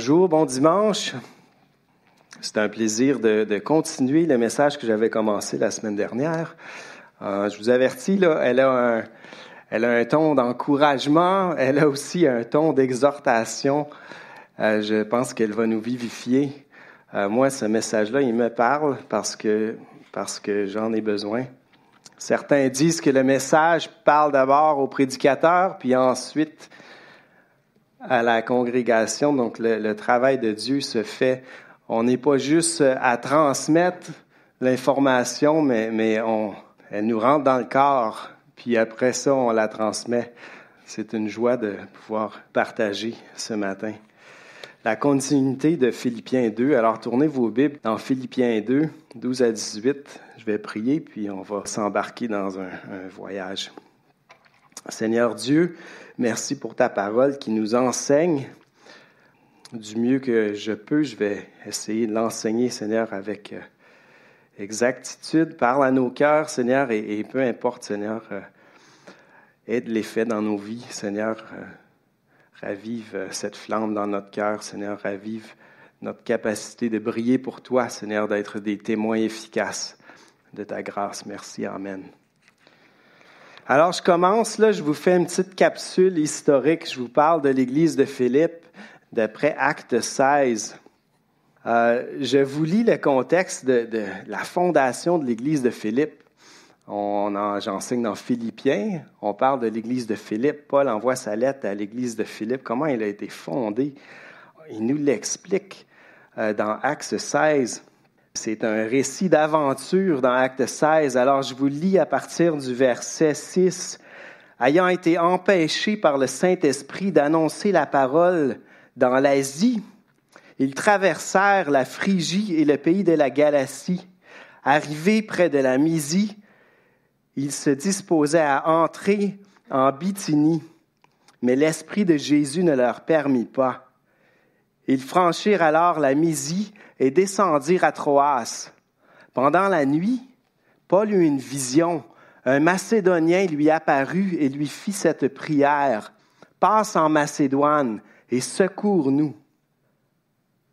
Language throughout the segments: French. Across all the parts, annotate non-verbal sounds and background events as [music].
Bonjour, bon dimanche. C'est un plaisir de, continuer le message que j'avais commencé la semaine dernière. Euh, je vous avertis, là, elle a un, elle a un ton d'encouragement, elle a aussi un ton d'exhortation. Euh, je pense qu'elle va nous vivifier. Euh, moi, ce message-là, il me parle parce que, parce que j'en ai besoin. Certains disent que le message parle d'abord au prédicateur, puis ensuite à la congrégation. Donc, le, travail de Dieu se fait. On n'est pas juste à transmettre l'information, mais, mais on, elle nous rentre dans le corps. Puis après ça, on la transmet. C'est une joie de pouvoir partager ce matin. La continuité de Philippiens 2. Alors, tournez vos Bibles dans Philippiens 2, 12 à 18. Je vais prier, puis on va s'embarquer dans un voyage. Seigneur Dieu, Merci pour ta parole qui nous enseigne du mieux que je peux. Je vais essayer de l'enseigner, Seigneur, avec euh, exactitude. Parle à nos cœurs, Seigneur, et, peu importe, Seigneur, euh, aide les faits dans nos vies, Seigneur. Euh, ravive cette flamme dans notre cœur, Seigneur. Ravive notre capacité de briller pour toi, Seigneur, d'être des témoins efficaces de ta grâce. Merci. Amen. Alors, je commence, là, je vous fais une petite capsule historique. Je vous parle de l'Église de Philippe, d'après Acte 16. Euh, je vous lis le contexte de, la fondation de l'Église de Philippe. j'enseigne dans Philippiens, on parle de l'Église de Philippe. Paul envoie sa lettre à l'Église de Philippe, comment elle a été fondée? Il nous l'explique euh, dans Acte 16. C'est un récit d'aventure dans Acte 16. Alors je vous lis à partir du verset 6. Ayant été empêchés par le Saint-Esprit d'annoncer la parole dans l'Asie, ils traversèrent la Phrygie et le pays de la Galatie. Arrivés près de la Mysie, ils se disposaient à entrer en Bithynie, mais l'Esprit de Jésus ne leur permit pas. Ils franchirent alors la Mysie et descendirent à Troas. Pendant la nuit, Paul eut une vision. Un Macédonien lui apparut et lui fit cette prière. Passe en Macédoine et secours-nous.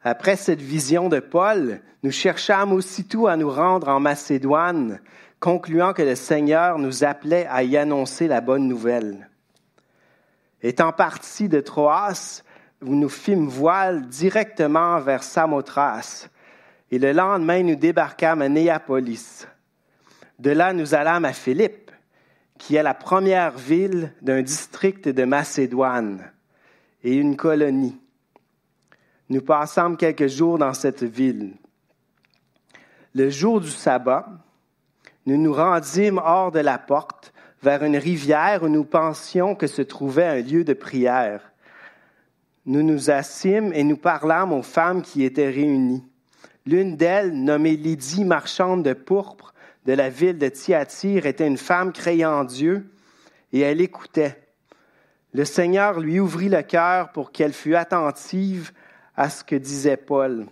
Après cette vision de Paul, nous cherchâmes aussitôt à nous rendre en Macédoine, concluant que le Seigneur nous appelait à y annoncer la bonne nouvelle. Étant partis de Troas, nous fîmes voile directement vers Samothrace, et le lendemain nous débarquâmes à Néapolis. De là nous allâmes à Philippe, qui est la première ville d'un district de Macédoine et une colonie. Nous passâmes quelques jours dans cette ville. Le jour du sabbat, nous nous rendîmes hors de la porte vers une rivière où nous pensions que se trouvait un lieu de prière nous nous assîmes et nous parlâmes aux femmes qui étaient réunies. L'une d'elles, nommée Lydie, marchande de pourpre de la ville de Thyatire, était une femme créant Dieu et elle écoutait. Le Seigneur lui ouvrit le cœur pour qu'elle fût attentive à ce que disait Paul.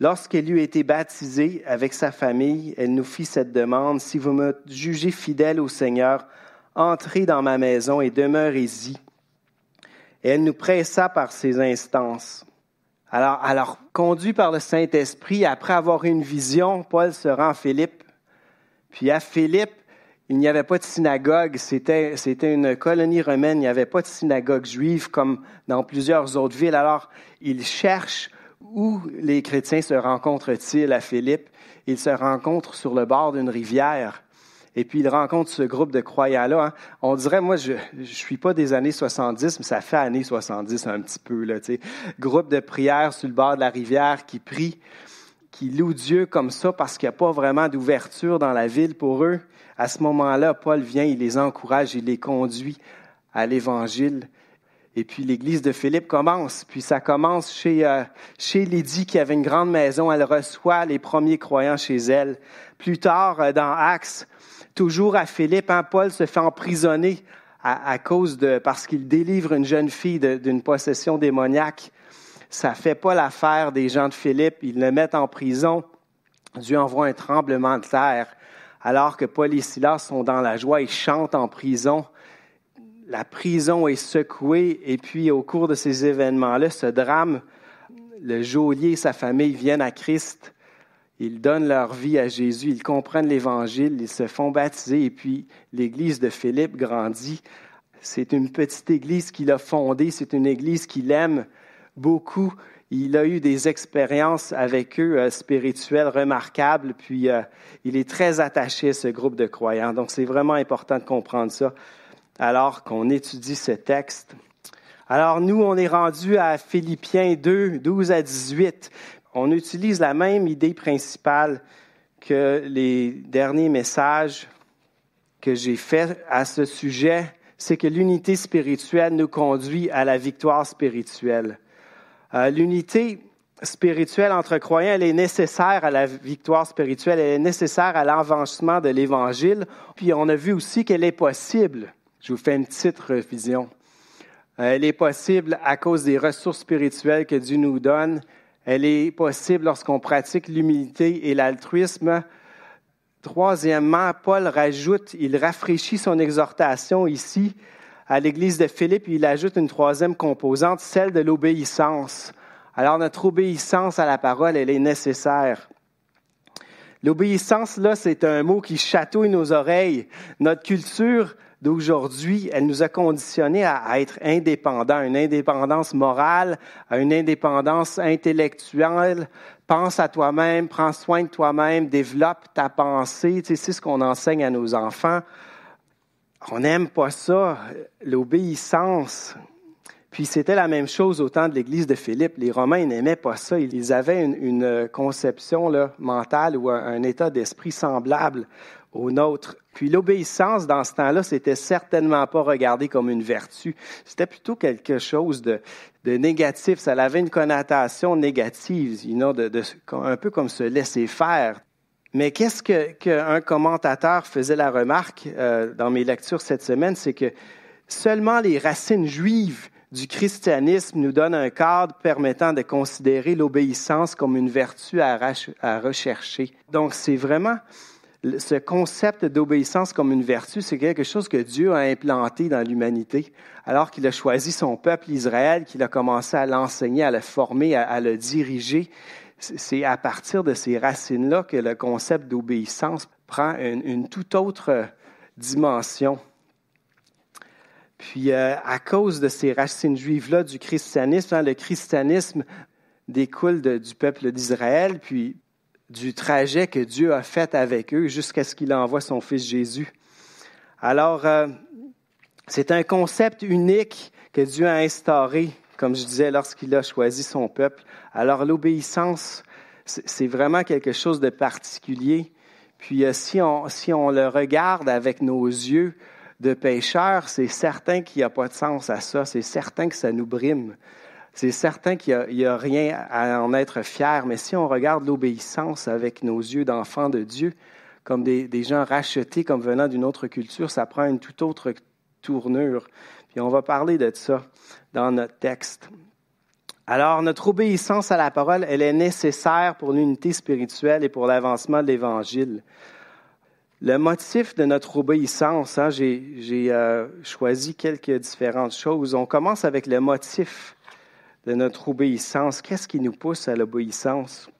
Lorsqu'elle eut été baptisée avec sa famille, elle nous fit cette demande, Si vous me jugez fidèle au Seigneur, entrez dans ma maison et demeurez-y et elle nous pressa par ses instances. Alors, alors conduit par le Saint-Esprit, après avoir eu une vision, Paul se rend à Philippe. Puis à Philippe, il n'y avait pas de synagogue, c'était, c'était une colonie romaine, il n'y avait pas de synagogue juive comme dans plusieurs autres villes. Alors, il cherche où les chrétiens se rencontrent-ils à Philippe. Ils se rencontrent sur le bord d'une rivière. Et puis, il rencontre ce groupe de croyants-là. Hein. On dirait, moi, je ne suis pas des années 70, mais ça fait années 70 un petit peu. Là. Groupe de prière sur le bord de la rivière qui prie, qui loue Dieu comme ça parce qu'il n'y a pas vraiment d'ouverture dans la ville pour eux. À ce moment-là, Paul vient, il les encourage, il les conduit à l'Évangile. Et puis l'église de Philippe commence. Puis ça commence chez, euh, chez Lydie qui avait une grande maison. Elle reçoit les premiers croyants chez elle. Plus tard, euh, dans Actes, toujours à Philippe, hein, Paul se fait emprisonner à, cause de, parce qu'il délivre une jeune fille d'une possession démoniaque. Ça fait pas l'affaire des gens de Philippe. Ils le mettent en prison. Dieu envoie un tremblement de terre. Alors que Paul et Silas sont dans la joie, ils chantent en prison. la prison est secouée et puis au cours de ces événements-là, ce drame, le geôlier et sa famille viennent à Christ. Ils donnent leur vie à Jésus, ils comprennent l'Évangile, ils se font baptiser et puis l'Église de Philippe grandit. C'est une petite Église qu'il a fondée, c'est une Église qu'il aime beaucoup. Il a eu des expériences avec eux euh, spirituelles remarquables, puis euh, il est très attaché à ce groupe de croyants. Donc c'est vraiment important de comprendre ça alors qu'on étudie ce texte. Alors nous, on est rendu à Philippiens 2, 12 à 18. On utilise la même idée principale que les derniers messages que j'ai faits à ce sujet, c'est que l'unité spirituelle nous conduit à la victoire spirituelle. Euh, l'unité spirituelle entre croyants, elle est nécessaire à la victoire spirituelle, elle est nécessaire à l'avancement de l'Évangile. Puis on a vu aussi qu'elle est possible. Je vous fais une petite revision. Euh, elle est possible à cause des ressources spirituelles que Dieu nous donne. Elle est possible lorsqu'on pratique l'humilité et l'altruisme. Troisièmement, Paul rajoute, il rafraîchit son exhortation ici à l'église de Philippe, il ajoute une troisième composante, celle de l'obéissance. Alors notre obéissance à la parole, elle est nécessaire. L'obéissance, là, c'est un mot qui chatouille nos oreilles. Notre culture d'aujourd'hui, elle nous a conditionnés à, être indépendants, une indépendance morale, à une indépendance intellectuelle. Pense à toi-même, prends soin de toi-même, développe ta pensée. c'est ce qu'on enseigne à nos enfants. On n'aime pas ça, l'obéissance. Puis c'était la même chose au temps de l'Église de Philippe. Les Romains n'aimaient pas ça. Ils avaient une, conception là, mentale ou un, état d'esprit semblable au nôtre. Puis l'obéissance, dans ce temps-là, c'était certainement pas regardé comme une vertu. C'était plutôt quelque chose de, négatif. Ça avait une connotation négative, un peu comme se laisser faire. Mais qu'est-ce qu'un commentateur faisait la remarque euh, dans mes lectures cette semaine, c'est que seulement les racines juives du christianisme nous donnent un cadre permettant de considérer l'obéissance comme une vertu à rechercher. Donc c'est vraiment ce concept d'obéissance comme une vertu, c'est quelque chose que Dieu a implanté dans l'humanité, alors qu'il a choisi son peuple Israël, qu'il a commencé à l'enseigner, à le former, à le diriger c'est à partir de ces racines-là que le concept d'obéissance prend une, toute autre dimension. Puis, euh, à cause de ces racines juives-là du christianisme, hein, le christianisme découle du peuple d'Israël, puis du trajet que Dieu a fait avec eux jusqu'à ce qu'il envoie son Fils Jésus. Alors, euh, c'est un concept unique que Dieu a instauré comme je disais, lorsqu'il a choisi son peuple. Alors l'obéissance, c'est vraiment quelque chose de particulier. Puis euh, si, on, si on le regarde avec nos yeux de pécheurs, c'est certain qu'il n'y a pas de sens à ça. C'est certain que ça nous brime. C'est certain qu'il n'y a, rien à en être fier. Mais si on regarde l'obéissance avec nos yeux d'enfants de Dieu, comme des, des gens rachetés, comme venant d'une autre culture, ça prend une toute autre tournure. Puis on va parler de ça dans notre texte. Alors, notre obéissance à la parole, elle est nécessaire pour l'unité spirituelle et pour l'avancement de l'Évangile. Le motif de notre obéissance, hein, j'ai euh, choisi quelques différentes choses. On commence avec le motif de notre obéissance. Qu'est-ce qui nous pousse à l'obéissance?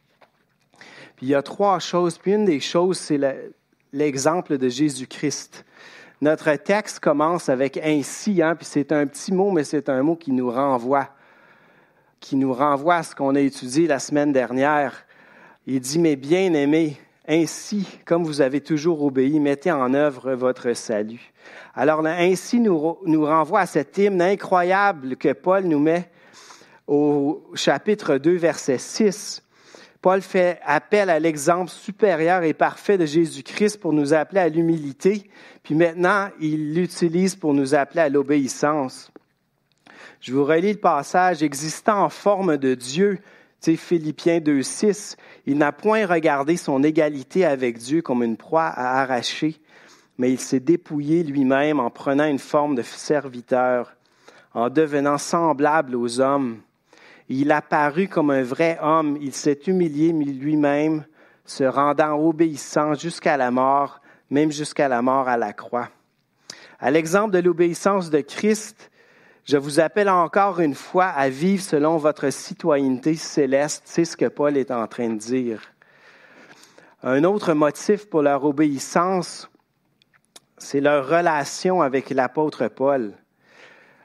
Puis il y a trois choses. Puis une des choses, c'est l'exemple de Jésus-Christ. Notre texte commence avec ainsi, hein, puis c'est un petit mot, mais c'est un mot qui nous renvoie, qui nous renvoie à ce qu'on a étudié la semaine dernière. Il dit, mes bien-aimés, ainsi, comme vous avez toujours obéi, mettez en œuvre votre salut. Alors, ainsi nous, nous renvoie à cet hymne incroyable que Paul nous met au chapitre 2, verset 6. Paul fait appel à l'exemple supérieur et parfait de Jésus-Christ pour nous appeler à l'humilité, puis maintenant, il l'utilise pour nous appeler à l'obéissance. Je vous relis le passage, existant en forme de Dieu, Philippiens 2.6, il n'a point regardé son égalité avec Dieu comme une proie à arracher, mais il s'est dépouillé lui-même en prenant une forme de serviteur, en devenant semblable aux hommes il apparut comme un vrai homme, il s'est humilié lui-même, se rendant obéissant jusqu'à la mort, même jusqu'à la mort à la croix. À l'exemple de l'obéissance de Christ, je vous appelle encore une fois à vivre selon votre citoyenneté céleste. C'est ce que Paul est en train de dire. Un autre motif pour leur obéissance, c'est leur relation avec l'apôtre Paul.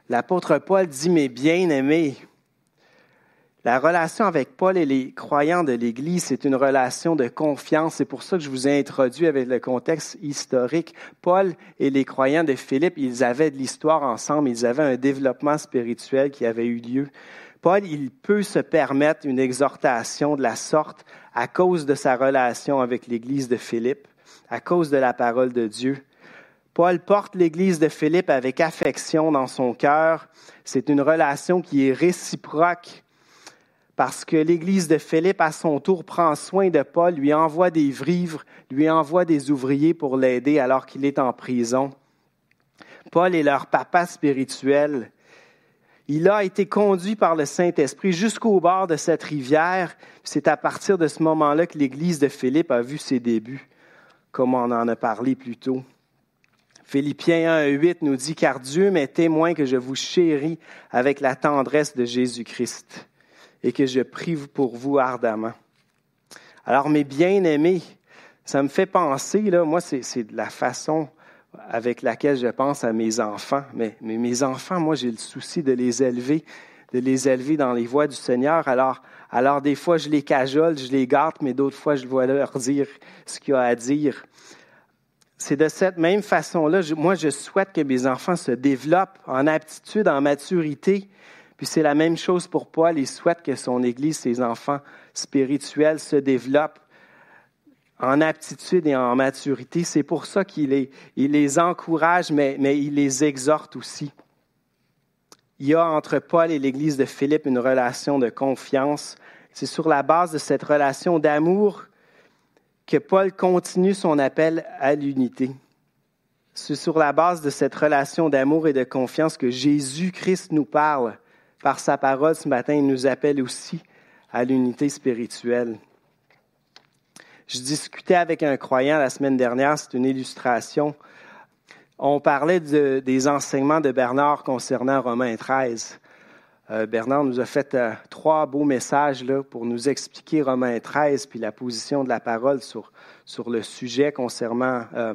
L'apôtre Paul dit, mes bien-aimés, la relation avec Paul et les croyants de l'Église, c'est une relation de confiance. C'est pour ça que je vous ai introduit avec le contexte historique. Paul et les croyants de Philippe, ils avaient de l'histoire ensemble, ils avaient un développement spirituel qui avait eu lieu. Paul, il peut se permettre une exhortation de la sorte à cause de sa relation avec l'Église de Philippe, à cause de la parole de Dieu. Paul porte l'Église de Philippe avec affection dans son cœur. C'est une relation qui est réciproque parce que l'Église de Philippe, à son tour, prend soin de Paul, lui envoie des vivres, lui envoie des ouvriers pour l'aider alors qu'il est en prison. Paul est leur papa spirituel. Il a été conduit par le Saint-Esprit jusqu'au bord de cette rivière. C'est à partir de ce moment-là que l'Église de Philippe a vu ses débuts, comme on en a parlé plus tôt. Philippiens 1.8 nous dit, car Dieu m'est témoin que je vous chéris avec la tendresse de Jésus-Christ et que je prie pour vous ardemment. Alors, mes bien-aimés, ça me fait penser, là, moi, c'est de la façon avec laquelle je pense à mes enfants. Mais, mais mes enfants, moi, j'ai le souci de les élever, de les élever dans les voies du Seigneur. Alors, alors des fois, je les cajole, je les gâte, mais d'autres fois, je dois leur dire ce qu'il y a à dire. C'est de cette même façon-là, moi, je souhaite que mes enfants se développent en aptitude, en maturité, puis c'est la même chose pour Paul. Il souhaite que son Église, ses enfants spirituels se développent en aptitude et en maturité. C'est pour ça qu'il les, encourage, mais il les exhorte aussi. Il y a entre Paul et l'Église de Philippe une relation de confiance. C'est sur la base de cette relation d'amour que Paul continue son appel à l'unité. C'est sur la base de cette relation d'amour et de confiance que Jésus-Christ nous parle par sa parole ce matin, il nous appelle aussi à l'unité spirituelle. Je discutais avec un croyant la semaine dernière, c'est une illustration. On parlait des enseignements de Bernard concernant Romains 13. Euh, Bernard nous a fait euh, trois beaux messages là, pour nous expliquer Romains 13, puis la position de la parole sur, sur le sujet concernant euh,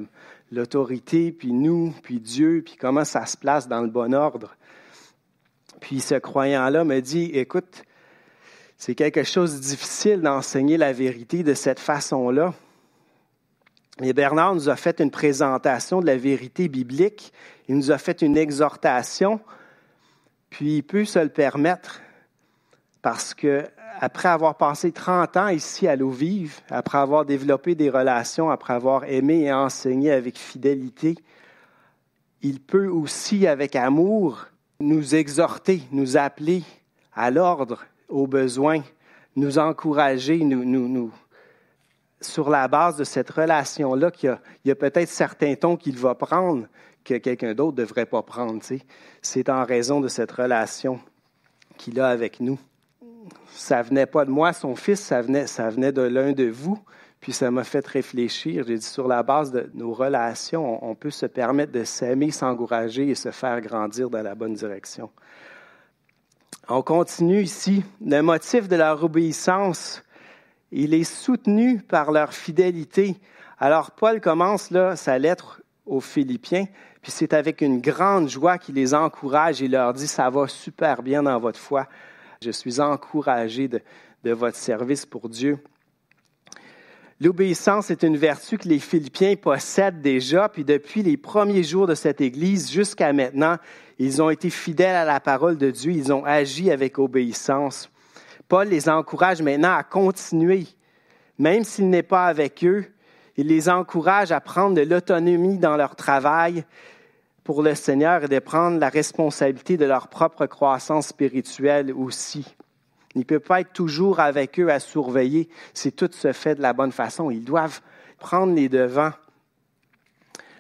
l'autorité, puis nous, puis Dieu, puis comment ça se place dans le bon ordre. Puis ce croyant-là me dit, écoute, c'est quelque chose de difficile d'enseigner la vérité de cette façon-là. Et Bernard nous a fait une présentation de la vérité biblique. Il nous a fait une exhortation. Puis il peut se le permettre parce que après avoir passé 30 ans ici à l'eau vive, après avoir développé des relations, après avoir aimé et enseigné avec fidélité, il peut aussi, avec amour, nous exhorter, nous appeler à l'ordre, aux besoins, nous encourager, nous, sur la base de cette relation-là, qu'il y a, peut-être certains tons qu'il va prendre que quelqu'un d'autre ne devrait pas prendre. C'est en raison de cette relation qu'il a avec nous. Ça venait pas de moi, son fils, ça venait, ça venait de l'un de vous. Puis ça m'a fait réfléchir. J'ai dit, sur la base de nos relations, on, peut se permettre de s'aimer, s'encourager et se faire grandir dans la bonne direction. On continue ici. Le motif de leur obéissance, il est soutenu par leur fidélité. Alors Paul commence là sa lettre aux Philippiens, puis c'est avec une grande joie qu'il les encourage et leur dit, ça va super bien dans votre foi. Je suis encouragé de, de votre service pour Dieu. L'obéissance est une vertu que les Philippiens possèdent déjà, puis depuis les premiers jours de cette Église jusqu'à maintenant, ils ont été fidèles à la parole de Dieu, ils ont agi avec obéissance. Paul les encourage maintenant à continuer, même s'il n'est pas avec eux, il les encourage à prendre de l'autonomie dans leur travail pour le Seigneur et de prendre la responsabilité de leur propre croissance spirituelle aussi. Il ne peut pas être toujours avec eux à surveiller si tout se fait de la bonne façon. Ils doivent prendre les devants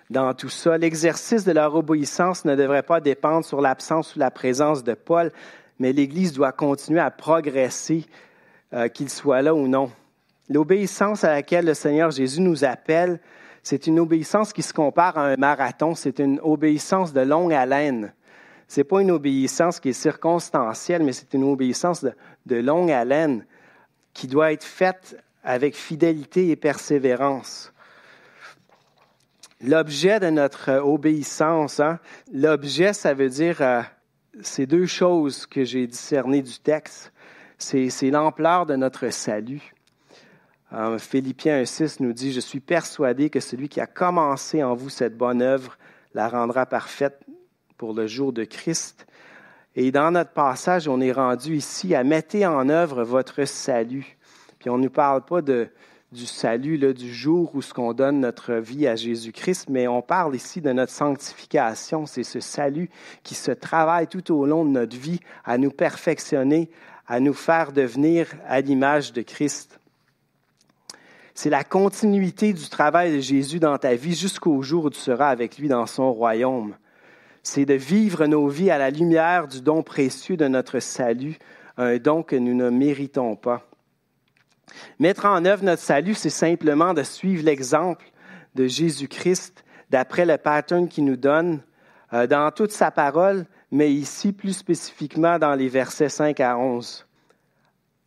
dans tout ça. L'exercice de leur obéissance ne devrait pas dépendre sur l'absence ou la présence de Paul, mais l'Église doit continuer à progresser, euh, qu'il soit là ou non. L'obéissance à laquelle le Seigneur Jésus nous appelle, C'est une obéissance qui se compare à un marathon. C'est une obéissance de longue haleine. C'est pas une obéissance qui est circonstancielle, mais c'est une obéissance de, de longue haleine qui doit être faite avec fidélité et persévérance. L'objet de notre obéissance, hein, l'objet, ça veut dire euh, ces deux choses que j'ai discernées du texte. C'est, l'ampleur de notre salut. Euh, Philippiens 1.6 nous dit, Je suis persuadé que celui qui a commencé en vous cette bonne œuvre la rendra parfaite pour le jour de Christ. Et dans notre passage, on est rendu ici à mettre en œuvre votre salut. Puis on ne nous parle pas de, du salut, là, du jour où ce qu'on donne notre vie à Jésus-Christ, mais on parle ici de notre sanctification. C'est ce salut qui se travaille tout au long de notre vie à nous perfectionner, à nous faire devenir à l'image de Christ. C'est la continuité du travail de Jésus dans ta vie jusqu'au jour où tu seras avec lui dans son royaume. C'est de vivre nos vies à la lumière du don précieux de notre salut, un don que nous ne méritons pas. Mettre en œuvre notre salut, c'est simplement de suivre l'exemple de Jésus-Christ d'après le pattern qu'il nous donne euh, dans toute sa parole, mais ici plus spécifiquement dans les versets 5 à 11.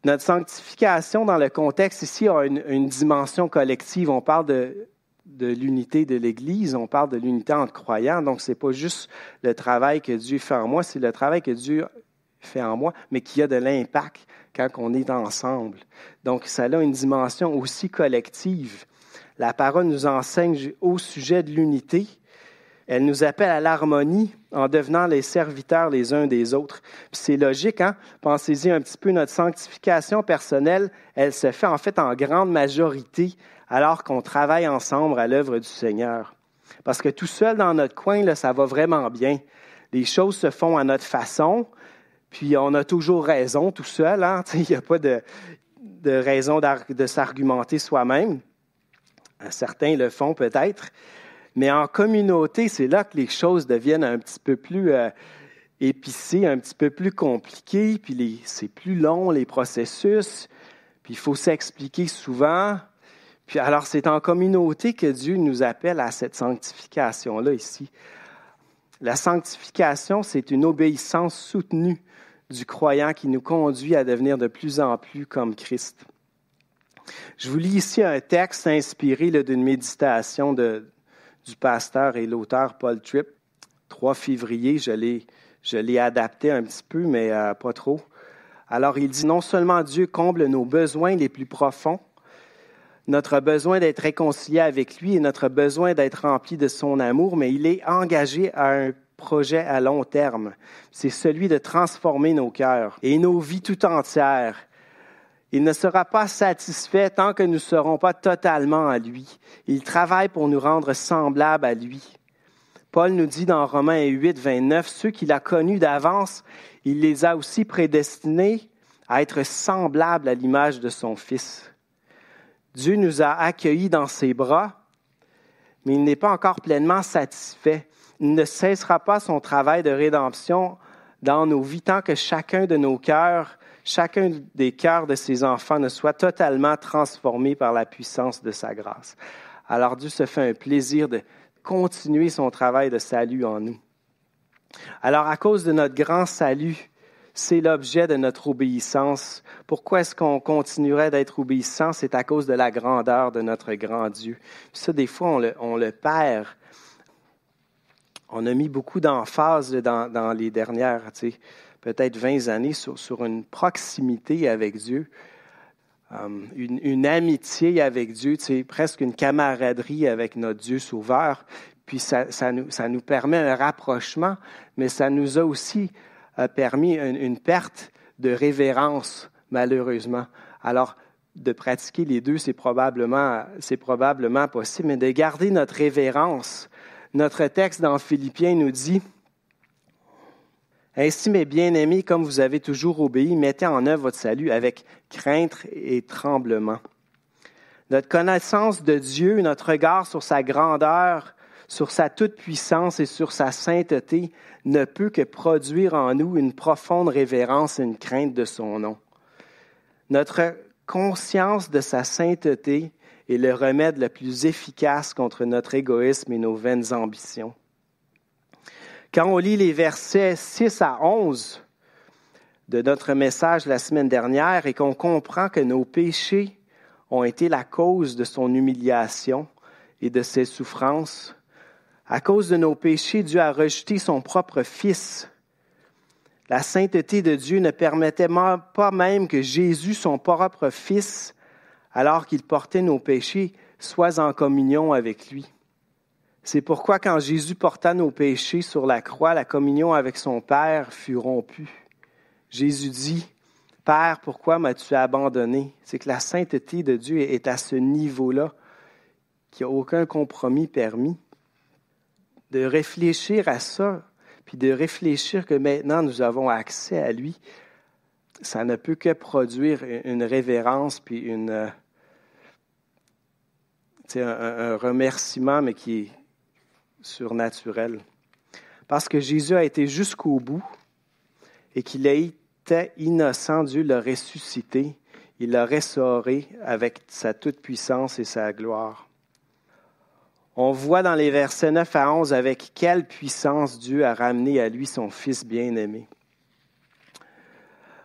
Notre sanctification dans le contexte ici a une, dimension collective. On parle de, de l'unité de l'Église, on parle de l'unité entre croyants. Donc, ce n'est pas juste le travail que Dieu fait en moi, c'est le travail que Dieu fait en moi, mais qui a de l'impact quand on est ensemble. Donc, ça a une dimension aussi collective. La parole nous enseigne au sujet de l'unité. Elle nous appelle à l'harmonie en devenant les serviteurs les uns des autres. c'est logique, hein? Pensez-y un petit peu, notre sanctification personnelle, elle se fait en fait en grande majorité alors qu'on travaille ensemble à l'œuvre du Seigneur. Parce que tout seul dans notre coin, là, ça va vraiment bien. Les choses se font à notre façon, puis on a toujours raison tout seul. Hein? [laughs] Il n'y a pas de, de raison de s'argumenter soi-même. Certains le font peut-être. Mais en communauté, c'est là que les choses deviennent un petit peu plus euh, épicées, un petit peu plus compliquées, puis c'est plus long, les processus, puis il faut s'expliquer souvent. Puis alors, c'est en communauté que Dieu nous appelle à cette sanctification-là ici. La sanctification, c'est une obéissance soutenue du croyant qui nous conduit à devenir de plus en plus comme Christ. Je vous lis ici un texte inspiré d'une méditation du pasteur et l'auteur Paul Tripp. 3 février, je l'ai, je l'ai adapté un petit peu, mais euh, pas trop. Alors il dit, non seulement Dieu comble nos besoins les plus profonds, notre besoin d'être réconcilié avec lui et notre besoin d'être rempli de son amour, mais il est engagé à un projet à long terme. C'est celui de transformer nos cœurs et nos vies tout entières. Il ne sera pas satisfait tant que nous ne serons pas totalement à lui. Il travaille pour nous rendre semblables à lui. Paul nous dit dans Romains 8, 29, ceux qu'il a connus d'avance, il les a aussi prédestinés à être semblables à l'image de son Fils. Dieu nous a accueillis dans ses bras, mais il n'est pas encore pleinement satisfait il ne cessera pas son travail de rédemption dans nos vies tant que chacun de nos cœurs, chacun des cœurs de ses enfants ne soit totalement transformé par la puissance de sa grâce. Alors Dieu se fait un plaisir de continuer son travail de salut en nous. Alors à cause de notre grand salut, c'est l'objet de notre obéissance. Pourquoi est-ce qu'on continuerait d'être obéissant? C'est à cause de la grandeur de notre grand Dieu. Ça, des fois, on le, perd on a mis beaucoup d'emphase dans, les dernières, peut-être 20 années sur, une proximité avec Dieu, euh, une, amitié avec Dieu, presque une camaraderie avec notre Dieu sauveur. Puis ça, nous, permet un rapprochement, mais ça nous a aussi euh, permis une, perte de révérence, malheureusement. Alors, de pratiquer les deux, c'est probablement, c'est probablement possible, mais de garder notre révérence notre texte dans Philippiens nous dit, Ainsi, mes bien-aimés, comme vous avez toujours obéi, mettez en œuvre votre salut avec crainte et tremblement. Notre connaissance de Dieu, notre regard sur sa grandeur, sur sa toute-puissance et sur sa sainteté ne peut que produire en nous une profonde révérence et une crainte de son nom. Notre conscience de sa sainteté est le remède le plus efficace contre notre égoïsme et nos vaines ambitions. Quand on lit les versets 6 à 11 de notre message la semaine dernière et qu'on comprend que nos péchés ont été la cause de son humiliation et de ses souffrances, à cause de nos péchés, Dieu a rejeté son propre Fils. La sainteté de Dieu ne permettait pas même que Jésus, son propre Fils, alors qu'il portait nos péchés, soit en communion avec lui. C'est pourquoi quand Jésus porta nos péchés sur la croix, la communion avec son Père fut rompue. Jésus dit, Père, pourquoi m'as-tu abandonné? C'est que la sainteté de Dieu est à ce niveau-là, qu'il n'y a aucun compromis permis de réfléchir à ça, puis de réfléchir que maintenant nous avons accès à lui, ça ne peut que produire une révérence, puis une, euh, un, un remerciement, mais qui est surnaturel. Parce que Jésus a été jusqu'au bout et qu'il a été innocent, Dieu l'a ressuscité, il l'a restauré avec sa toute-puissance et sa gloire on voit dans les versets 9 à 11 avec quelle puissance Dieu a ramené à lui son Fils bien-aimé.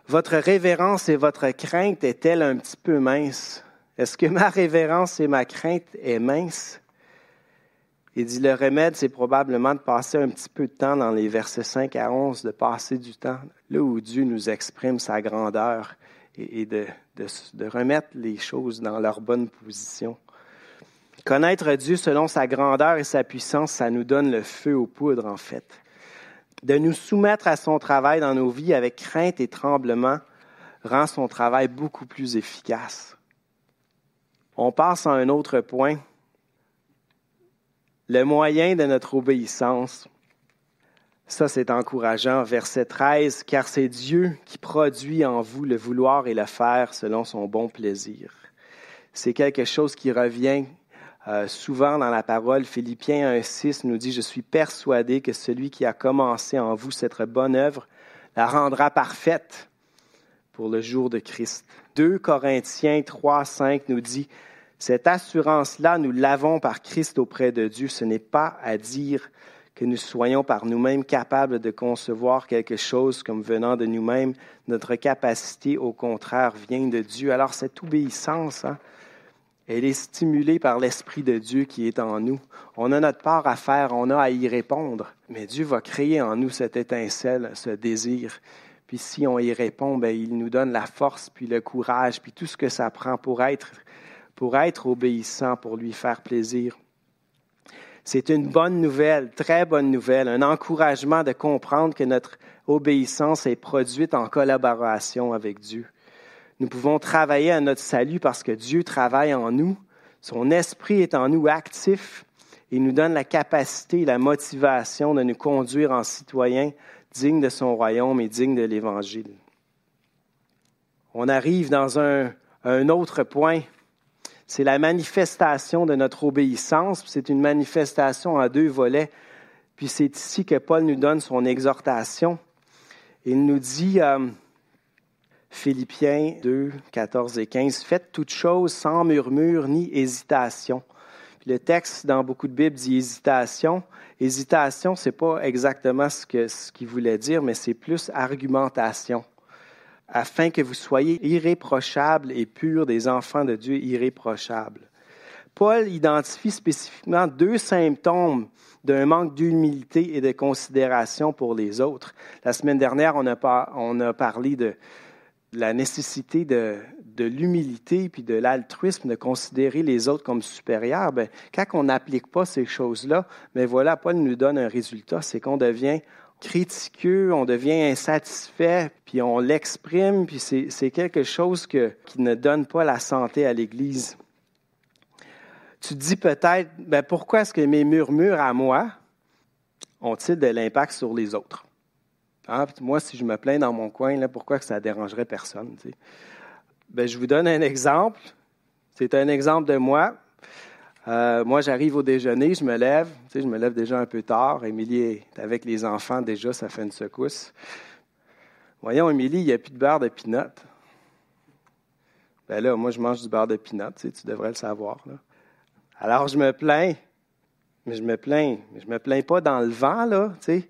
Votre révérence et votre crainte est-elle un petit peu mince? Est-ce que ma révérence et ma crainte est mince? Il dit le remède, c'est probablement de passer un petit peu de temps dans les versets 5 à 11, de passer du temps là où Dieu nous exprime sa grandeur et, de, de remettre les choses dans leur bonne position. Connaître Dieu selon sa grandeur et sa puissance, ça nous donne le feu aux poudres, en fait. De nous soumettre à son travail dans nos vies avec crainte et tremblement rend son travail beaucoup plus efficace. On passe à un autre point. Le moyen de notre obéissance. Ça, c'est encourageant. Verset 13, car c'est Dieu qui produit en vous le vouloir et le faire selon son bon plaisir. C'est quelque chose qui revient euh, souvent dans la parole, Philippiens 1.6 nous dit, Je suis persuadé que celui qui a commencé en vous cette bonne œuvre la rendra parfaite pour le jour de Christ. 2 Corinthiens 3.5 nous dit, Cette assurance-là, nous l'avons par Christ auprès de Dieu. Ce n'est pas à dire que nous soyons par nous-mêmes capables de concevoir quelque chose comme venant de nous-mêmes. Notre capacité, au contraire, vient de Dieu. Alors cette obéissance, hein, elle est stimulée par l'Esprit de Dieu qui est en nous. On a notre part à faire, on a à y répondre, mais Dieu va créer en nous cette étincelle, ce désir. Puis si on y répond, ben, il nous donne la force, puis le courage, puis tout ce que ça prend pour être, pour être obéissant, pour lui faire plaisir. C'est une bonne nouvelle, très bonne nouvelle, un encouragement de comprendre que notre obéissance est produite en collaboration avec Dieu. Nous pouvons travailler à notre salut parce que Dieu travaille en nous. Son esprit est en nous actif et nous donne la capacité la motivation de nous conduire en citoyens dignes de son royaume et dignes de l'Évangile. On arrive dans un, un autre point. C'est la manifestation de notre obéissance. C'est une manifestation en deux volets. Puis c'est ici que Paul nous donne son exhortation. Il nous dit, euh, Philippiens 2, 14 et 15. Faites toutes choses sans murmure ni hésitation. le texte dans beaucoup de Bibles dit hésitation. Hésitation, c'est pas exactement ce qu'il voulait dire, mais c'est plus argumentation. Afin que vous soyez irréprochables et purs des enfants de Dieu irréprochables. Paul identifie spécifiquement deux symptômes d'un manque d'humilité et de considération pour les autres. La semaine dernière, on on a parlé de, la nécessité de, l'humilité puis de l'altruisme, de considérer les autres comme supérieurs, ben, quand on n'applique pas ces choses-là, mais voilà, Paul nous donne un résultat, c'est qu'on devient critiqueux, on devient insatisfait, puis on l'exprime, puis c'est quelque chose qui ne donne pas la santé à l'Église. Tu te dis peut-être, ben pourquoi est-ce que mes murmures à moi ont-ils de l'impact sur les autres? Ah, moi, si je me plains dans mon coin, là, pourquoi que ça dérangerait personne? Ben, je vous donne un exemple. C'est un exemple de moi. Euh, moi, j'arrive au déjeuner, je me lève. je me lève déjà un peu tard. Émilie est avec les enfants déjà, ça fait une secousse. Voyons, Émilie, il n'y a plus de beurre de pinot. Ben là, moi, je mange du beurre de pinot, tu, tu devrais le savoir. Là. Alors, je me plains. Mais je me plains. Mais je me plains pas dans le vent, là, tu sais.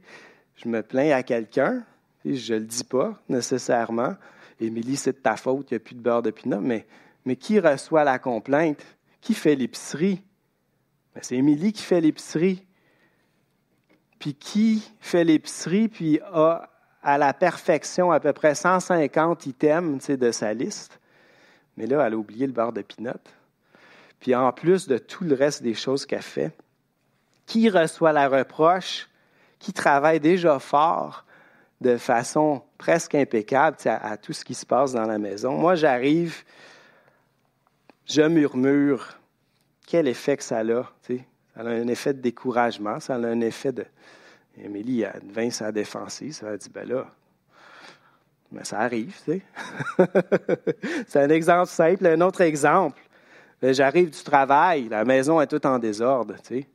Je me plains à quelqu'un. Je ne le dis pas nécessairement. Émilie, c'est de ta faute, il n'y a plus de beurre de pinot. Mais, mais qui reçoit la complainte? Qui fait l'épicerie? Ben, c'est Émilie qui fait l'épicerie. Puis qui fait l'épicerie, puis a à la perfection à peu près 150 items de sa liste. Mais là, elle a oublié le beurre de pinot. Puis en plus de tout le reste des choses qu'elle fait, qui reçoit la reproche, qui travaille déjà fort de façon presque impeccable à, tout ce qui se passe dans la maison. Moi, j'arrive, je murmure. Quel effet que ça a? Ça a un effet de découragement, ça a un effet de, Émilie, elle devint sa défensive. Ça a dit, ben là, mais ça arrive, tu sais. [laughs] c'est un exemple simple. Un autre exemple, ben, j'arrive du travail, la maison est toute en désordre, tu sais.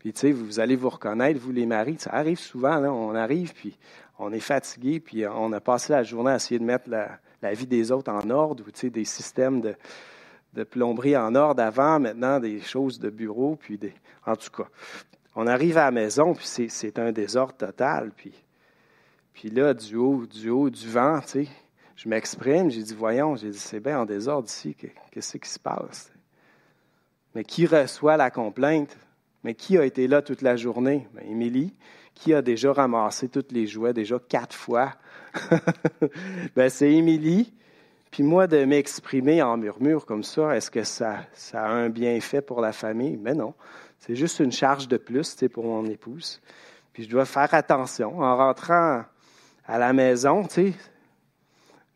Puis, tu sais, vous allez vous reconnaître, vous les maris, ça arrive souvent, là, on arrive, puis on est fatigué, puis on a passé la journée à essayer de mettre la, vie des autres en ordre, ou, tu sais, des systèmes de, plomberie en ordre avant, maintenant des choses de bureau, puis des, en tout cas on arrive à la maison, puis c'est un désordre total. Puis, puis là, du haut, du haut du vent, tu sais, je m'exprime, j'ai dit, voyons, j'ai dit, c'est bien en désordre ici, qu'est-ce qui se passe? Mais qui reçoit la complainte? Mais qui a été là toute la journée? Bien, Émilie, qui a déjà ramassé tous les jouets, déjà quatre fois? [laughs] ben, c'est Émilie. Puis moi, de m'exprimer en murmure comme ça, est-ce que ça, ça a un bienfait pour la famille? Mais non. C'est juste une charge de plus pour mon épouse. Puis je dois faire attention. En rentrant à la maison,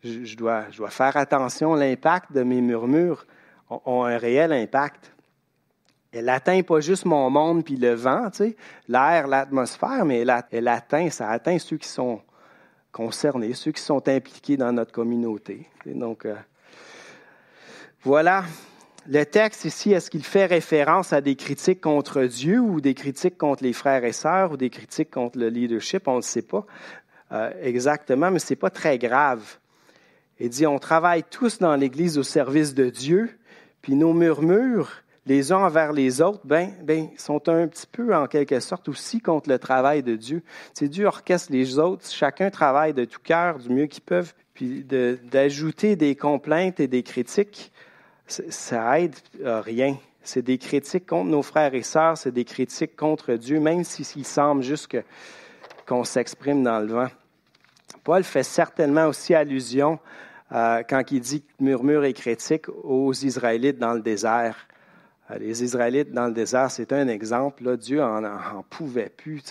je, dois, je dois faire attention. L'impact de mes murmures ont, un réel impact. Elle atteint pas juste mon monde puis le vent, l'air, l'atmosphère, mais elle, atteint, ça atteint ceux qui sont concernés, ceux qui sont impliqués dans notre communauté. Donc, euh, voilà le texte ici, est-ce qu'il fait référence à des critiques contre Dieu ou des critiques contre les frères et sœurs ou des critiques contre le leadership? On ne sait pas euh, exactement, mais ce n'est pas très grave. Il dit, on travaille tous dans l'Église au service de Dieu, puis nos murmures, les uns envers les autres, ben, ben, sont un petit peu, en quelque sorte, aussi contre le travail de Dieu. C'est Dieu orchestre les autres, chacun travaille de tout cœur, du mieux qu'ils peuvent, puis d'ajouter des complaintes et des critiques ça aide à rien. C'est des critiques contre nos frères et sœurs, c'est des critiques contre Dieu, même s'il semble juste qu'on s'exprime dans le vent. Paul fait certainement aussi allusion euh, quand il dit murmure et critique aux Israélites dans le désert. Euh, les Israélites dans le désert, c'est un exemple. Dieu en, en pouvait plus.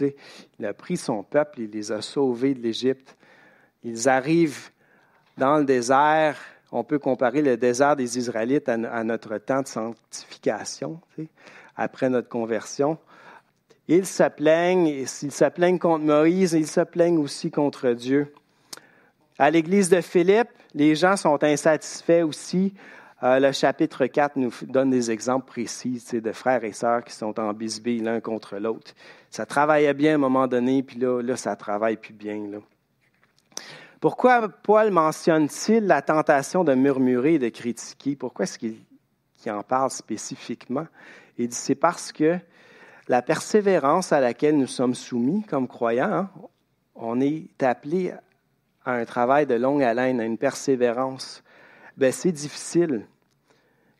Il a pris son peuple, il les a sauvés de l'Égypte. Ils arrivent dans le désert, on peut comparer le désert des Israélites à, notre temps de sanctification, après notre conversion. Ils se plaignent, ils se plaignent contre Moïse, ils se plaignent aussi contre Dieu. À l'église de Philippe, les gens sont insatisfaits aussi. Euh, le chapitre 4 nous donne des exemples précis de frères et sœurs qui sont en bisbille l'un contre l'autre. Ça travaillait bien à un moment donné, puis là, là ça travaille plus bien. Pourquoi Paul mentionne-t-il la tentation de murmurer et de critiquer? Pourquoi est-ce qu'il en parle spécifiquement? Il dit c'est parce que la persévérance à laquelle nous sommes soumis comme croyants, hein, on est appelé à un travail de longue haleine, à une persévérance. Ben, c'est difficile.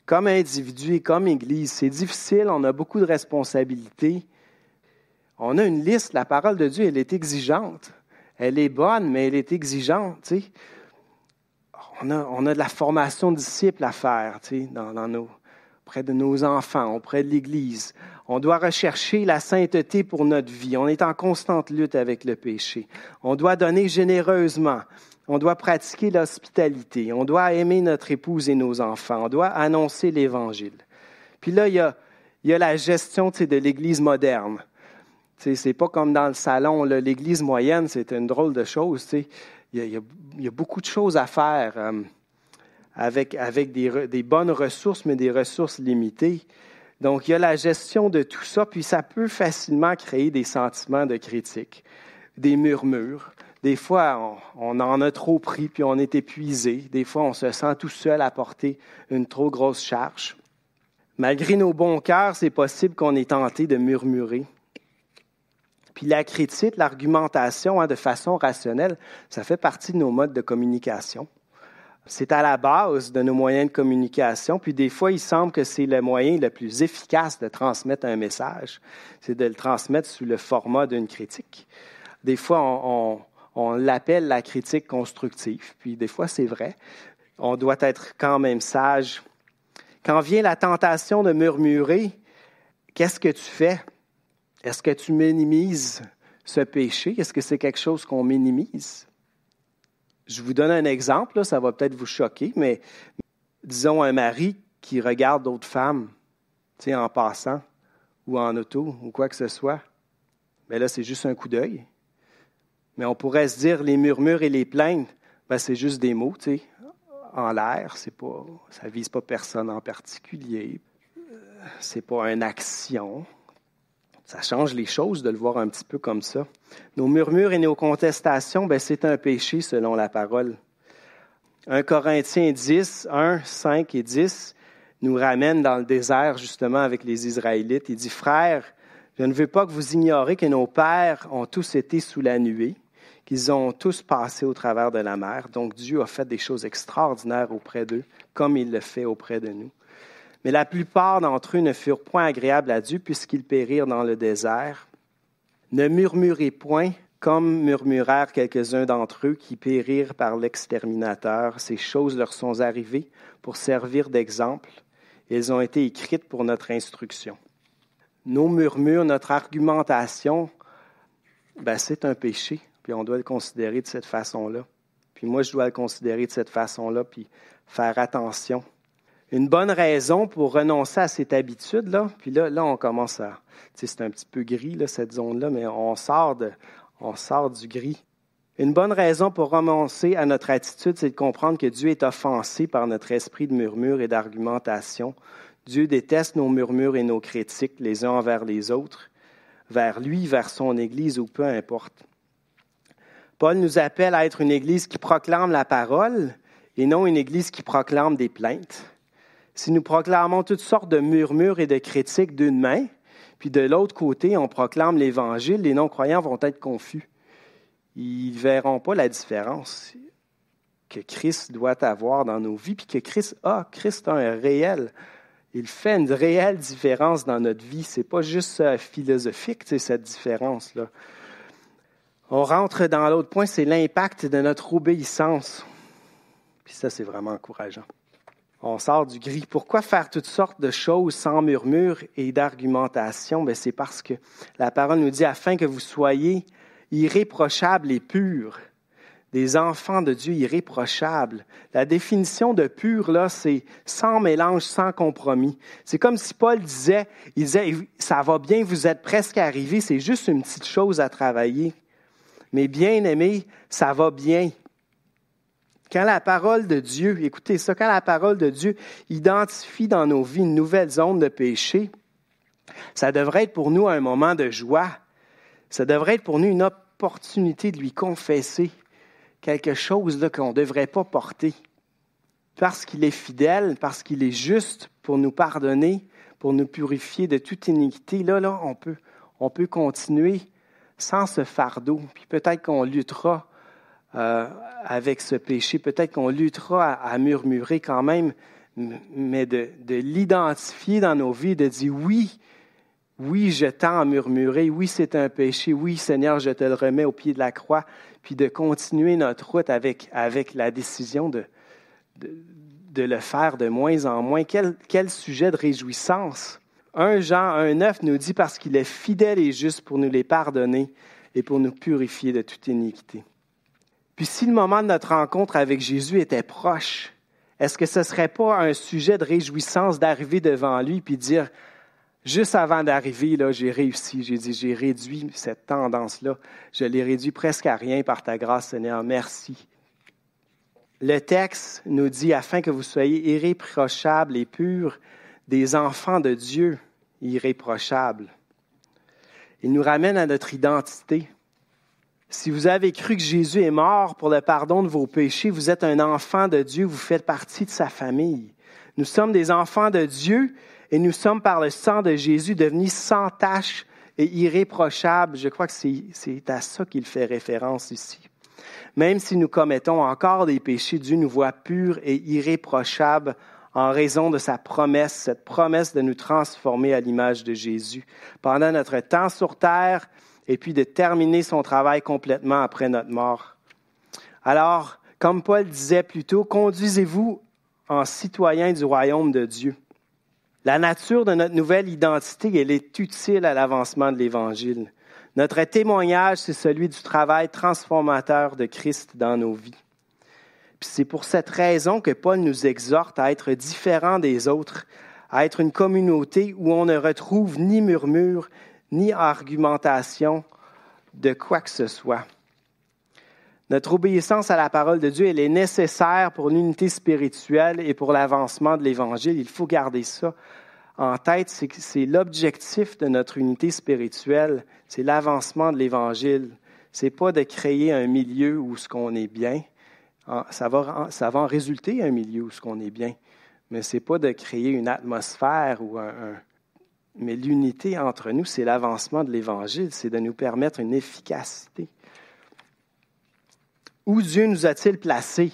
Comme individu et comme Église, c'est difficile, on a beaucoup de responsabilités. On a une liste, la parole de Dieu, elle est exigeante elle est bonne, mais elle est exigeante. On, a, de la formation de disciples à faire dans, dans auprès de nos enfants, auprès de l'Église. On doit rechercher la sainteté pour notre vie. On est en constante lutte avec le péché. On doit donner généreusement. On doit pratiquer l'hospitalité. On doit aimer notre épouse et nos enfants. On doit annoncer l'Évangile. Puis là, il y a, il y a la gestion de l'Église moderne. C'est pas comme dans le salon. L'église moyenne, c'est une drôle de chose. Il y, a, beaucoup de choses à faire euh, avec, avec des, des, bonnes ressources, mais des ressources limitées. Donc, il y a la gestion de tout ça, puis ça peut facilement créer des sentiments de critique, des murmures, Des fois, on, en a trop pris, puis on est épuisé. Des fois, on se sent tout seul à porter une trop grosse charge. Malgré nos bons cœurs, c'est possible qu'on ait tenté de murmurer. Puis la critique, l'argumentation hein, de façon rationnelle, ça fait partie de nos modes de communication. C'est à la base de nos moyens de communication. Puis des fois, il semble que c'est le moyen le plus efficace de transmettre un message. C'est de le transmettre sous le format d'une critique. Des fois, on, on l'appelle la critique constructive. Puis des fois, c'est vrai. On doit être quand même sage. Quand vient la tentation de murmurer, qu'est-ce que tu fais? Est-ce que tu minimises ce péché? Est-ce que c'est quelque chose qu'on minimise? Je vous donne un exemple, ça va peut-être vous choquer, mais disons un mari qui regarde d'autres femmes, en passant ou en auto ou quoi que ce soit. Mais là, c'est juste un coup d'œil. Mais on pourrait se dire les murmures et les plaintes, ben, c'est juste des mots, tu sais, en l'air. C'est pas, ça vise pas personne en particulier. C'est pas une action. Ça change les choses de le voir un petit peu comme ça. Nos murmures et nos contestations, ben, c'est un péché selon la parole. 1 Corinthiens 10, 1, 5 et 10 nous ramène dans le désert justement avec les Israélites. Il dit, Frères, je ne veux pas que vous ignorez que nos pères ont tous été sous la nuée qu'ils ont tous passé au travers de la mer. Donc Dieu a fait des choses extraordinaires auprès d'eux, comme il le fait auprès de nous. Mais la plupart d'entre eux ne furent point agréables à Dieu puisqu'ils périrent dans le désert. Ne murmurez point comme murmurèrent quelques-uns d'entre eux qui périrent par l'exterminateur. Ces choses leur sont arrivées pour servir d'exemple. Elles ont été écrites pour notre instruction. Nos murmures, notre argumentation, ben, c'est un péché. Puis on doit le considérer de cette façon-là. Puis moi, je dois le considérer de cette façon-là, puis faire attention. Une bonne raison pour renoncer à cette habitude-là, puis là, là, on commence à. C'est un petit peu gris, cette zone-là, mais on sort, de, on sort du gris. Une bonne raison pour renoncer à notre attitude, c'est de comprendre que Dieu est offensé par notre esprit de murmure et d'argumentation. Dieu déteste nos murmures et nos critiques les uns envers les autres, vers lui, vers son Église ou peu importe. Paul nous appelle à être une Église qui proclame la parole et non une Église qui proclame des plaintes. Si nous proclamons toutes sortes de murmures et de critiques d'une main, puis de l'autre côté, on proclame l'Évangile, les non-croyants vont être confus. Ils ne verront pas la différence que Christ doit avoir dans nos vies, puis que Christ a. Christ a un réel. Il fait une réelle différence dans notre vie. Ce n'est pas juste euh, philosophique, cette différence-là. On rentre dans l'autre point, c'est l'impact de notre obéissance. Puis ça, c'est vraiment encourageant. On sort du gris. Pourquoi faire toutes sortes de choses sans murmure et d'argumentation? Ben, c'est parce que la parole nous dit afin que vous soyez irréprochables et purs, des enfants de Dieu irréprochables. La définition de pur, là, c'est sans mélange, sans compromis. C'est comme si Paul disait, ça va bien, vous êtes presque arrivé, c'est juste une petite chose à travailler. Mais bien aimé, ça va bien. Quand la parole de Dieu, écoutez ça, quand la parole de Dieu identifie dans nos vies une nouvelle zone de péché, ça devrait être pour nous un moment de joie. Ça devrait être pour nous une opportunité de lui confesser quelque chose qu'on ne devrait pas porter. Parce qu'il est fidèle, parce qu'il est juste pour nous pardonner, pour nous purifier de toute iniquité. Là, là, on peut, on peut continuer sans ce fardeau. Puis peut-être qu'on luttera euh, avec ce péché, peut-être qu'on luttera à, murmurer quand même, mais de, l'identifier dans nos vies, de dire oui, oui, je tends à murmurer, oui, c'est un péché, oui, Seigneur, je te le remets au pied de la croix, puis de continuer notre route avec, la décision de, le faire de moins en moins. Quel sujet de réjouissance 1 Jean 1,9 nous dit parce qu'il est fidèle et juste pour nous les pardonner et pour nous purifier de toute iniquité. Puis si le moment de notre rencontre avec Jésus était proche, est-ce que ce ne serait pas un sujet de réjouissance d'arriver devant lui puis dire, juste avant d'arriver, là, j'ai réussi, j'ai dit, j'ai réduit cette tendance-là, je l'ai réduit presque à rien par ta grâce, Seigneur, merci. Le texte nous dit, afin que vous soyez irréprochables et purs, des enfants de Dieu irréprochables. Il nous ramène à notre identité. Si vous avez cru que Jésus est mort pour le pardon de vos péchés, vous êtes un enfant de Dieu, vous faites partie de sa famille. Nous sommes des enfants de Dieu et nous sommes par le sang de Jésus devenus sans tache et irréprochables. Je crois que c'est à ça qu'il fait référence ici. Même si nous commettons encore des péchés, Dieu nous voit purs et irréprochables en raison de sa promesse, cette promesse de nous transformer à l'image de Jésus. Pendant notre temps sur terre, et puis de terminer son travail complètement après notre mort. Alors, comme Paul disait plus tôt, conduisez-vous en citoyen du royaume de Dieu. La nature de notre nouvelle identité, elle est utile à l'avancement de l'Évangile. Notre témoignage, c'est celui du travail transformateur de Christ dans nos vies. C'est pour cette raison que Paul nous exhorte à être différents des autres, à être une communauté où on ne retrouve ni murmure, ni argumentation de quoi que ce soit. Notre obéissance à la parole de Dieu, elle est nécessaire pour l'unité spirituelle et pour l'avancement de l'Évangile. Il faut garder ça en tête. C'est l'objectif de notre unité spirituelle, c'est l'avancement de l'Évangile. C'est pas de créer un milieu où ce qu'on est bien. Ça va, ça va en résulter un milieu où ce qu'on est bien. Mais c'est pas de créer une atmosphère ou un mais l'unité entre nous, c'est l'avancement de l'Évangile, c'est de nous permettre une efficacité. Où Dieu nous a-t-il placés?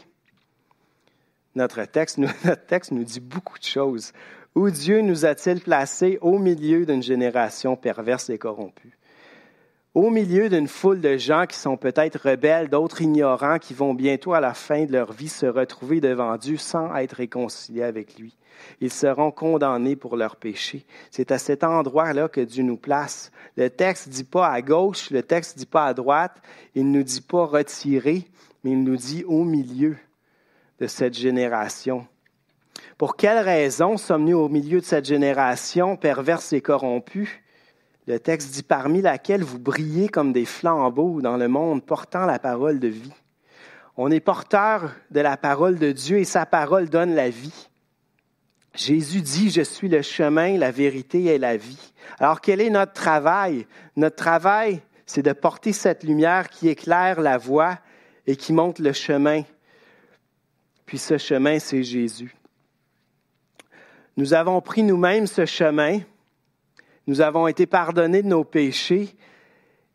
Notre texte, [laughs] notre texte nous dit beaucoup de choses. Où Dieu nous a-t-il placés au milieu d'une génération perverse et corrompue? Au milieu d'une foule de gens qui sont peut-être rebelles, d'autres ignorants, qui vont bientôt à la fin de leur vie se retrouver devant Dieu sans être réconciliés avec lui. Ils seront condamnés pour leurs péchés. C'est à cet endroit-là que Dieu nous place. Le texte ne dit pas à gauche, le texte ne dit pas à droite, il ne nous dit pas retirer, mais il nous dit au milieu de cette génération. Pour quelle raison sommes-nous au milieu de cette génération? Perverse et corrompue? Le texte dit parmi laquelle vous brillez comme des flambeaux dans le monde portant la parole de vie. On est porteur de la parole de Dieu et sa parole donne la vie. Jésus dit, je suis le chemin, la vérité et la vie. Alors quel est notre travail? Notre travail, c'est de porter cette lumière qui éclaire la voie et qui montre le chemin. Puis ce chemin, c'est Jésus. Nous avons pris nous-mêmes ce chemin, nous avons été pardonnés de nos péchés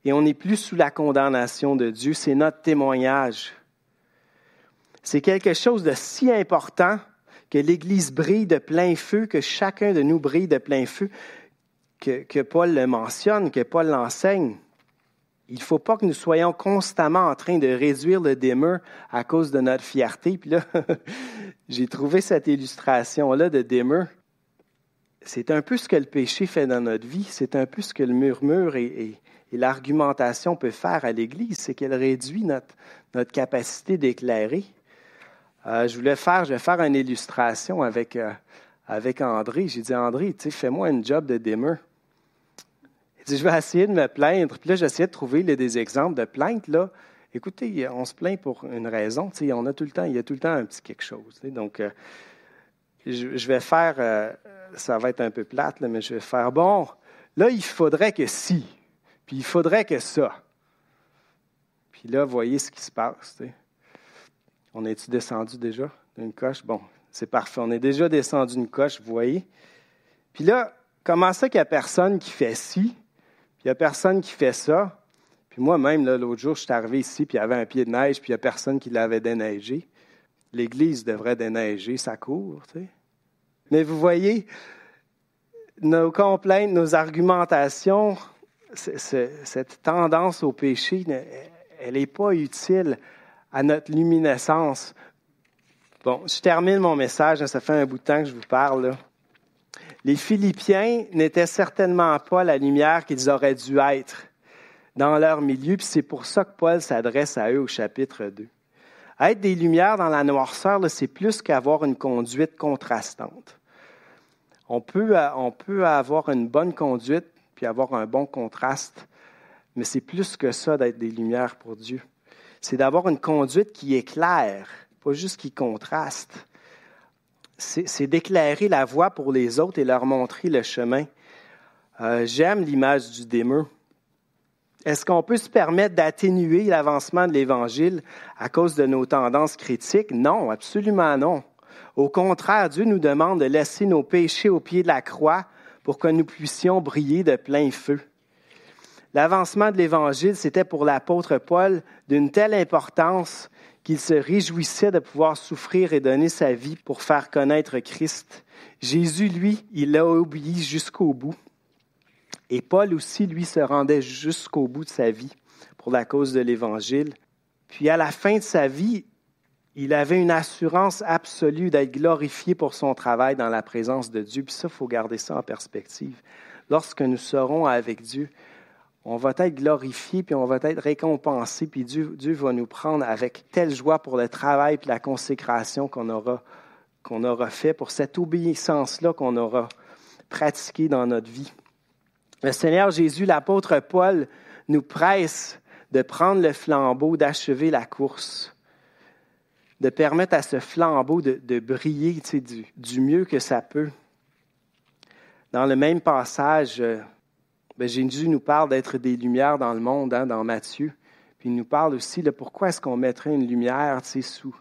et on n'est plus sous la condamnation de Dieu. C'est notre témoignage. C'est quelque chose de si important que l'Église brille de plein feu, que chacun de nous brille de plein feu, que, Paul le mentionne, que Paul l'enseigne. Il ne faut pas que nous soyons constamment en train de réduire le démeur à cause de notre fierté. Puis là, [laughs] j'ai trouvé cette illustration-là de démeur. C'est un peu ce que le péché fait dans notre vie. C'est un peu ce que le murmure et, l'argumentation peut faire à l'Église. C'est qu'elle réduit notre, capacité d'éclairer. Euh, je voulais faire, je vais faire une illustration avec, euh, avec André. J'ai dit, André, tu sais, fais-moi une job de dimmer. Dit, je vais essayer de me plaindre. Puis là, j'essayais de trouver des exemples de plaintes. Là. Écoutez, on se plaint pour une raison. Tu sais, on a tout le temps, il y a tout le temps un petit quelque chose. Donc, euh, je, vais faire, ça va être un peu plate, mais je vais faire, bon, là, il faudrait que si, puis il faudrait que ça. Puis là, voyez ce qui se passe. On est-tu descendu déjà d'une coche? Bon, c'est parfait. On est déjà descendu d'une coche, vous voyez. Puis là, comment ça qu'il n'y a personne qui fait ci, puis il n'y a personne qui fait ça? Puis moi-même, l'autre jour, je suis arrivé ici, puis il y avait un pied de neige, puis il n'y a personne qui l'avait déneigé. L'Église devrait déneiger sa cour, tu sais. Mais vous voyez, nos complaintes, nos argumentations, cette tendance au péché, elle n'est pas utile à notre luminescence. Bon, je termine mon message, ça fait un bout de temps que je vous parle. Les Philippiens n'étaient certainement pas la lumière qu'ils auraient dû être dans leur milieu, puis c'est pour ça que Paul s'adresse à eux au chapitre 2. Être des lumières dans la noirceur, c'est plus qu'avoir une conduite contrastante. On peut, on peut avoir une bonne conduite puis avoir un bon contraste, mais c'est plus que ça d'être des lumières pour Dieu c'est d'avoir une conduite qui éclaire, pas juste qui contraste. C'est d'éclairer la voie pour les autres et leur montrer le chemin. Euh, j'aime l'image du démeux. Est-ce qu'on peut se permettre d'atténuer l'avancement de l'Évangile à cause de nos tendances critiques? Non, absolument non. Au contraire, Dieu nous demande de laisser nos péchés au pied de la croix pour que nous puissions briller de plein feu. L'avancement de l'Évangile, c'était pour l'apôtre Paul d'une telle importance qu'il se réjouissait de pouvoir souffrir et donner sa vie pour faire connaître Christ. Jésus, lui, il l'a oublié jusqu'au bout. Et Paul aussi, lui, se rendait jusqu'au bout de sa vie pour la cause de l'Évangile. Puis à la fin de sa vie, il avait une assurance absolue d'être glorifié pour son travail dans la présence de Dieu. Puis ça, il faut garder ça en perspective. Lorsque nous serons avec Dieu, on va être glorifié, puis on va être récompensé, puis Dieu, Dieu va nous prendre avec telle joie pour le travail et la consécration qu'on aura, qu'on aura fait, pour cette obéissance-là qu'on aura pratiquée dans notre vie. Le Seigneur Jésus, l'apôtre Paul, nous presse de prendre le flambeau, d'achever la course, de permettre à ce flambeau de, briller du, mieux que ça peut. Dans le même passage, euh, ben, Jésus nous parle d'être des lumières dans le monde, hein, dans Matthieu. Puis il nous parle aussi de pourquoi est-ce qu'on mettrait une lumière sous.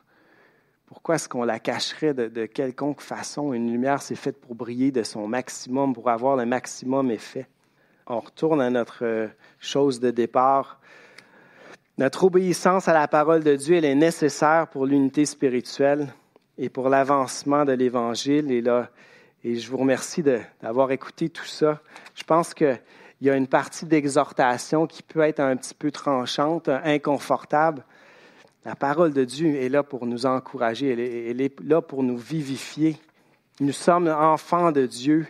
Pourquoi est-ce qu'on la cacherait de, de quelconque façon? Une lumière, c'est faite pour briller de son maximum, pour avoir le maximum effet on retourne à notre euh, chose de départ. Notre obéissance à la parole de Dieu, elle est nécessaire pour l'unité spirituelle et pour l'avancement de l'Évangile. Et là, et je vous remercie d'avoir écouté tout ça. Je pense qu'il y a une partie d'exhortation qui peut être un petit peu tranchante, inconfortable. La parole de Dieu est là pour nous encourager, elle est là pour nous vivifier. Nous sommes enfants de Dieu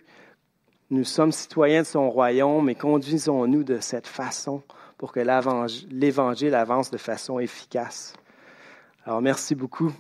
nous sommes citoyens de son royaume et conduisons-nous de cette façon pour que l'Évangile avance de façon efficace. Alors, merci beaucoup.